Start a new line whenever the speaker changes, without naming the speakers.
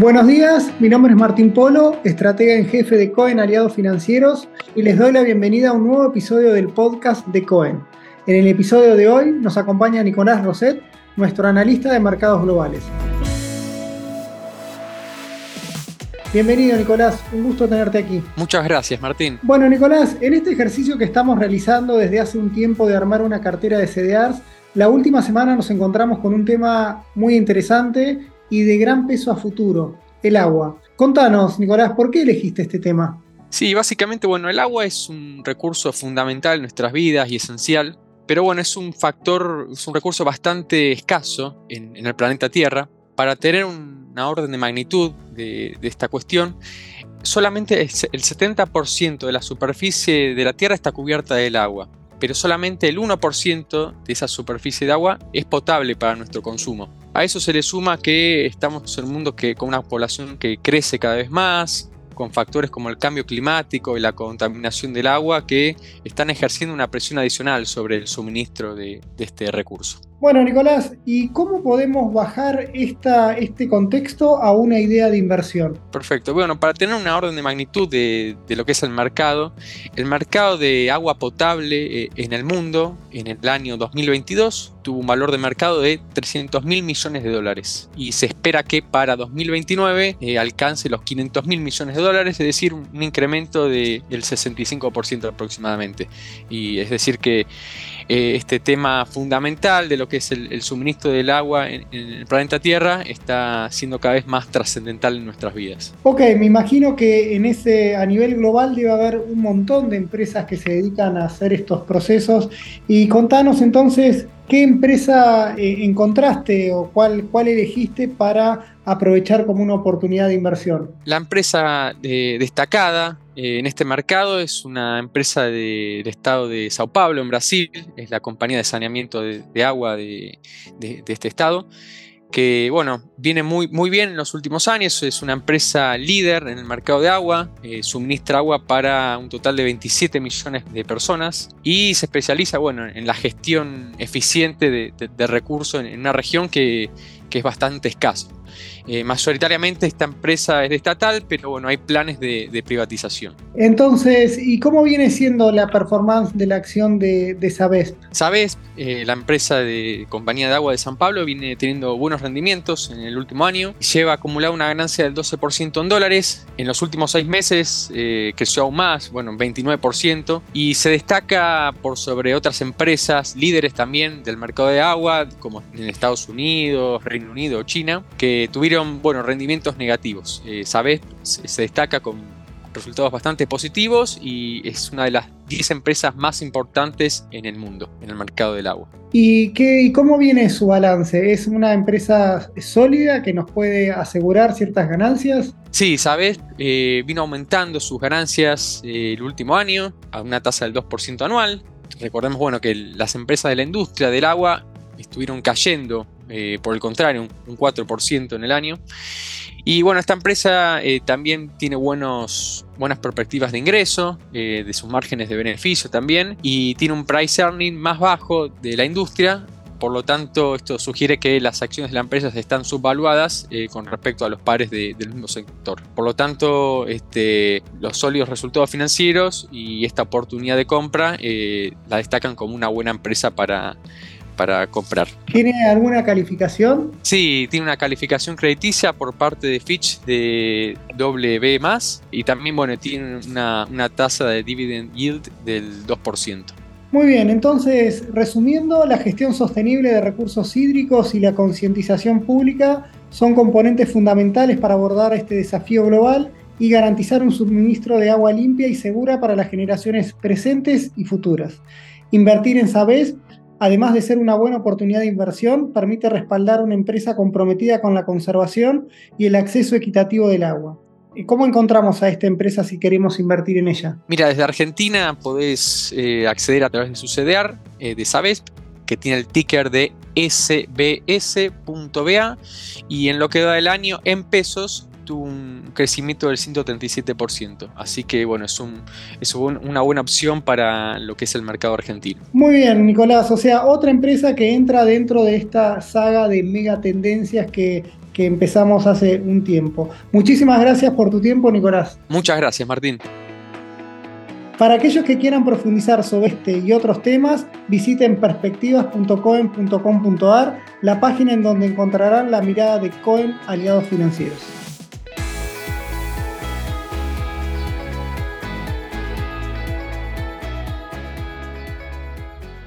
Buenos días, mi nombre es Martín Polo, estratega en jefe de Cohen Aliados Financieros y les doy la bienvenida a un nuevo episodio del podcast de Cohen. En el episodio de hoy nos acompaña Nicolás Roset, nuestro analista de mercados globales. Bienvenido Nicolás, un gusto tenerte aquí.
Muchas gracias Martín.
Bueno Nicolás, en este ejercicio que estamos realizando desde hace un tiempo de armar una cartera de CDRs, la última semana nos encontramos con un tema muy interesante y de gran peso a futuro, el agua. Contanos, Nicolás, ¿por qué elegiste este tema?
Sí, básicamente, bueno, el agua es un recurso fundamental en nuestras vidas y esencial, pero bueno, es un factor, es un recurso bastante escaso en, el planeta Tierra. Para tener una orden de magnitud de, de esta cuestión, solamente el 70% de la superficie de la Tierra está cubierta del agua, pero solamente el 1% de esa superficie de agua es potable para nuestro consumo. A eso se le suma que estamos en un mundo que, con una población que crece cada vez más, con factores como el cambio climático y la contaminación del agua que están ejerciendo una presión adicional sobre el suministro de este recurso.
Bueno, Nicolás, ¿y cómo podemos bajar esta, este contexto a una idea de inversión?
Perfecto. Bueno, para tener una orden de magnitud de, lo que es el mercado, el mercado de agua potable eh, en el mundo en el año 2022 tuvo un valor de mercado de 300 mil millones de dólares y se espera que para 2029 eh, alcance los 500 mil millones de dólares, es decir, un, incremento del 65% aproximadamente. Y es decir que eh, este tema fundamental de lo que es el, suministro del agua en, el planeta Tierra está siendo cada vez más trascendental en nuestras vidas.
Ok, me imagino que en ese, a nivel global debe haber un montón de empresas que se dedican a hacer estos procesos. Y contanos entonces ¿Qué empresa eh, encontraste o cuál, cuál elegiste para aprovechar como una oportunidad de inversión?
La empresa eh, destacada eh, en este mercado es una empresa del estado de Sao Paulo, en Brasil, es la compañía de saneamiento de, agua de, este estado que bueno, viene muy, muy bien en los últimos años, es una empresa líder en el mercado de agua, eh, suministra agua para un total de 27 millones de personas y se especializa bueno, en la gestión eficiente de, recursos en, una región que, que es bastante escasa. Eh, mayoritariamente esta empresa es estatal, pero bueno, hay planes de, privatización.
Entonces, ¿y cómo viene siendo la performance de la acción de, de Sabesp?
Sabesp, eh, la empresa de compañía de agua de San Pablo, viene teniendo buenos rendimientos en el último año. Lleva acumulado una ganancia del 12% en dólares. En los últimos seis meses eh, creció aún más, bueno, 29%. Y se destaca por sobre otras empresas líderes también del mercado de agua, como en Estados Unidos, Reino Unido China, que tuvieron bueno, rendimientos negativos. Eh, Sabes se, destaca con resultados bastante positivos y es una de las 10 empresas más importantes en el mundo, en el mercado del agua.
¿Y, qué, cómo viene su balance? ¿Es una empresa sólida que nos puede asegurar ciertas ganancias?
Sí, Sabes eh, vino aumentando sus ganancias eh, el último año a una tasa del 2% anual. Recordemos bueno, que las empresas de la industria del agua estuvieron cayendo eh, por el contrario, un, 4% en el año. Y bueno, esta empresa eh, también tiene buenos, buenas perspectivas de ingreso, eh, de sus márgenes de beneficio también, y tiene un price earning más bajo de la industria. Por lo tanto, esto sugiere que las acciones de la empresa están subvaluadas con respecto a los pares del mismo sector. Por lo tanto, este, los sólidos resultados financieros y esta oportunidad de compra la destacan como una buena empresa para, para comprar.
¿Tiene alguna calificación?
Sí, tiene una calificación crediticia por parte de Fitch de WB y también bueno, tiene una, una tasa de dividend yield del 2%.
Muy bien, entonces, resumiendo, la gestión sostenible de recursos hídricos y la concientización pública son componentes fundamentales para abordar este desafío global y garantizar un suministro de agua limpia y segura para las generaciones presentes y futuras. Invertir en SABES además de ser una buena oportunidad de inversión, permite respaldar una empresa comprometida con la conservación y el acceso equitativo del agua. ¿Cómo encontramos a esta empresa si queremos invertir en ella?
Mira, desde Argentina podés eh, acceder a través de su CDR eh, de Sabesp, que tiene el ticker de sbs.ba y en lo que da del año en pesos un crecimiento del 137%. Así que bueno, es, un, es una buena opción para lo que es el mercado argentino.
Muy bien, Nicolás. O sea, otra empresa que entra dentro de esta saga de mega tendencias que que empezamos hace un tiempo. Muchísimas gracias por tu tiempo, Nicolás.
Muchas gracias, Martín.
Para aquellos que quieran profundizar sobre este y otros temas, visiten perspectivas.coen.com.ar, la página en donde encontrarán la mirada de Cohen Aliados Financieros.